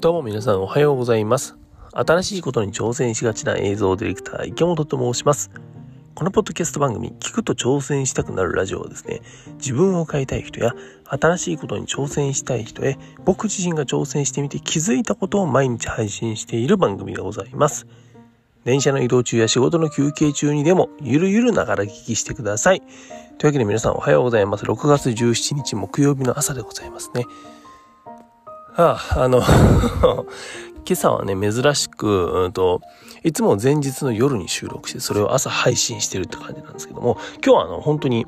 どうも皆さんおはようございます。新しいことに挑戦しがちな映像ディレクター池本と申します。このポッドキャスト番組、聞くと挑戦したくなるラジオはですね、自分を変えたい人や新しいことに挑戦したい人へ、僕自身が挑戦してみて気づいたことを毎日配信している番組でございます。電車の移動中や仕事の休憩中にでも、ゆるゆるながら聞きしてください。というわけで皆さんおはようございます。6月17日木曜日の朝でございますね。ああ、の 今朝はね、珍しく、うんと、いつも前日の夜に収録して、それを朝配信してるって感じなんですけども、今日はあの、本当に、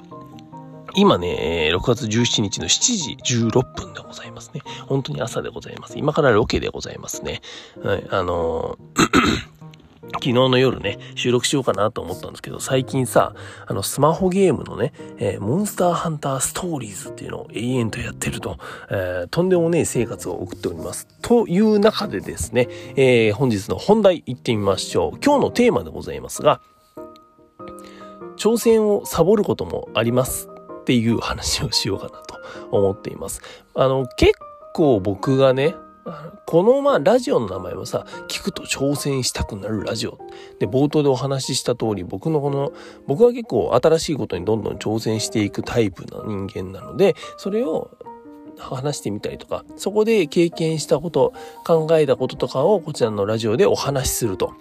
今ね、6月17日の7時16分でございますね。本当に朝でございます。今からロケでございますね。はい、あの昨日の夜ね、収録しようかなと思ったんですけど、最近さ、あの、スマホゲームのね、えー、モンスターハンターストーリーズっていうのを永遠とやってると、えー、とんでもねえ生活を送っております。という中でですね、えー、本日の本題行ってみましょう。今日のテーマでございますが、挑戦をサボることもありますっていう話をしようかなと思っています。あの、結構僕がね、このまあラジオの名前はさ、聞くと挑戦したくなるラジオ。で、冒頭でお話しした通り、僕のこの、僕は結構新しいことにどんどん挑戦していくタイプな人間なので、それを話してみたりとか、そこで経験したこと、考えたこととかをこちらのラジオでお話しすると。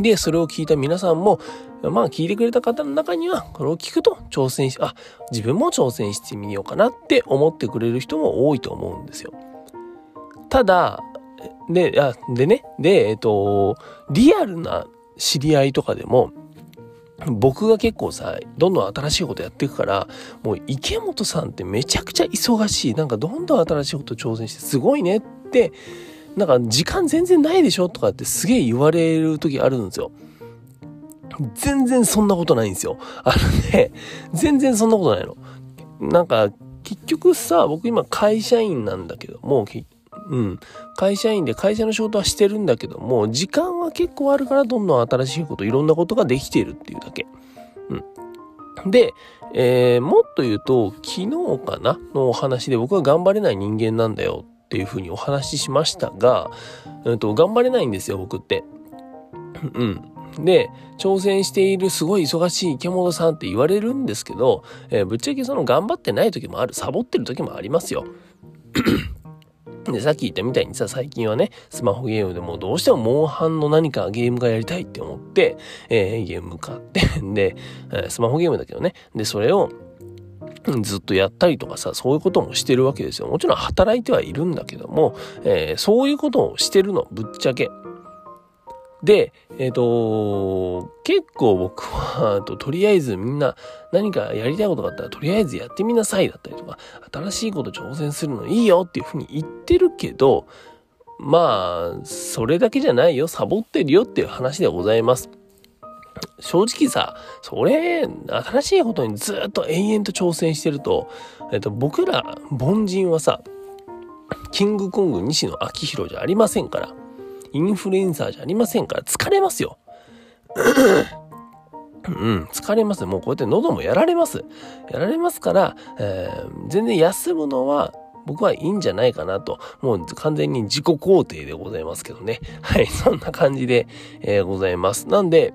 で、それを聞いた皆さんも、まあ聞いてくれた方の中には、これを聞くと挑戦し、あ、自分も挑戦してみようかなって思ってくれる人も多いと思うんですよ。ただ、で、あでね、で、えっと、リアルな知り合いとかでも、僕が結構さ、どんどん新しいことやっていくから、もう池本さんってめちゃくちゃ忙しい。なんかどんどん新しいこと挑戦してすごいねって、なんか時間全然ないでしょとかってすげえ言われる時あるんですよ。全然そんなことないんですよ。あのね、全然そんなことないの。なんか結局さ、僕今会社員なんだけども、うん。会社員で会社の仕事はしてるんだけども、時間は結構あるからどんどん新しいこと、いろんなことができてるっていうだけ。うん。で、えー、もっと言うと、昨日かな？のお話で僕は頑張れない人間なんだよっていうふうにお話ししましたが、うんと、頑張れないんですよ、僕って。うん。で、挑戦しているすごい忙しい池本さんって言われるんですけど、えー、ぶっちゃけその頑張ってない時もある、サボってる時もありますよ。で、さっき言ったみたいにさ、最近はね、スマホゲームでもどうしてもモンハンの何かゲームがやりたいって思って、えー、ゲーム買って、で、スマホゲームだけどね、で、それを、ずっとやったりとかさ、そういうこともしてるわけですよ。もちろん働いてはいるんだけども、えー、そういうことをしてるの、ぶっちゃけ。で、えっ、ー、と、結構僕は、と、とりあえずみんな何かやりたいことがあったら、とりあえずやってみなさいだったりとか、新しいこと挑戦するのいいよっていうふうに言ってるけど、まあ、それだけじゃないよ、サボってるよっていう話でございます。正直さ、それ、新しいことにずっと延々と挑戦してると、えっと、僕ら凡人はさ、キングコング西野昭弘じゃありませんから。インフルエンサーじゃありませんから疲れますよ。うん、疲れます。もうこうやって喉もやられます。やられますから、えー、全然休むのは僕はいいんじゃないかなと。もう完全に自己肯定でございますけどね。はい、そんな感じで、えー、ございます。なんで、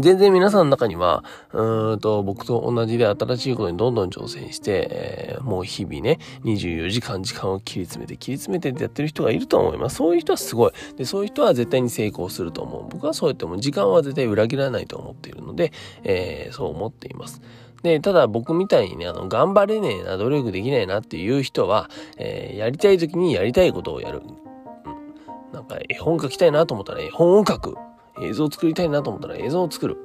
全然皆さんの中には、うんと、僕と同じで新しいことにどんどん挑戦して、えー、もう日々ね、24時間時間を切り詰めて、切り詰めてってやってる人がいると思います。そういう人はすごい。で、そういう人は絶対に成功すると思う。僕はそうやっても時間は絶対裏切らないと思っているので、えー、そう思っています。で、ただ僕みたいにね、あの、頑張れねえな、努力できないなっていう人は、えー、やりたい時にやりたいことをやる。うん。なんか絵本書きたいなと思ったら絵本を書く。映像を作りたいなと思ったら映像を作る。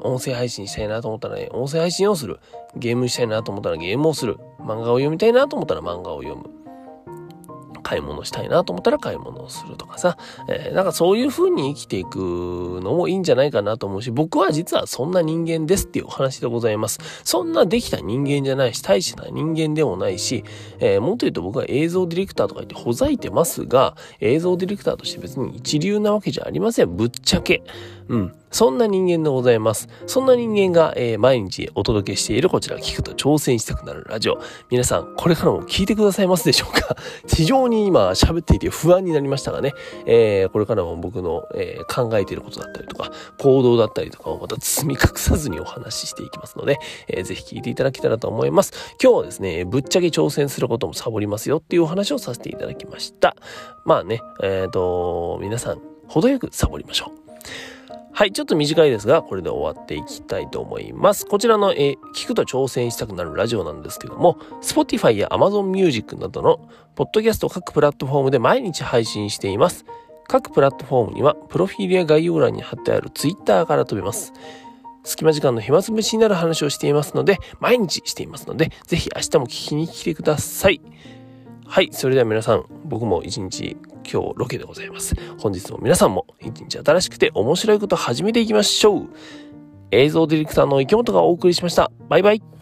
音声配信したいなと思ったら、ね、音声配信をする。ゲームしたいなと思ったらゲームをする。漫画を読みたいなと思ったら漫画を読む。買い物したいなと思ったら買い物をするとかさ、えー、なんかそういう風に生きていくのもいいんじゃないかなと思うし、僕は実はそんな人間ですっていうお話でございます。そんなできた人間じゃないし、大した人間でもないし、えー、もっと言うと僕は映像ディレクターとか言ってほざいてますが、映像ディレクターとして別に一流なわけじゃありません。ぶっちゃけ。うん。そんな人間でございます。そんな人間が、えー、毎日お届けしているこちら聞くと挑戦したくなるラジオ。皆さん、これからも聞いてくださいますでしょうか？非常に今喋っていて不安になりましたがね、えー、これからも僕の、えー、考えていることだったりとか、行動だったりとかをまた包み隠さずにお話ししていきますので、えー、ぜひ聞いていただけたらと思います。今日はですね、ぶっちゃけ挑戦することもサボりますよっていうお話をさせていただきました。まあね、えっ、と、皆さん、程よくサボりましょう。はい、ちょっと短いですが、これで終わっていきたいと思います。こちらの、えー、聞くと挑戦したくなるラジオなんですけども、Spotify や Amazon Music などの、ポッドキャスト各プラットフォームで毎日配信しています。各プラットフォームには、プロフィールや概要欄に貼ってある Twitter から飛べます。隙間時間の暇つぶしになる話をしていますので、毎日していますので、ぜひ明日も聞きに来てください。はい、それでは皆さん、僕も一日今日ロケでございます。本日も皆さんも一日新しくて面白いこと始めていきましょう。映像ディレクターの池本がお送りしました。バイバイ。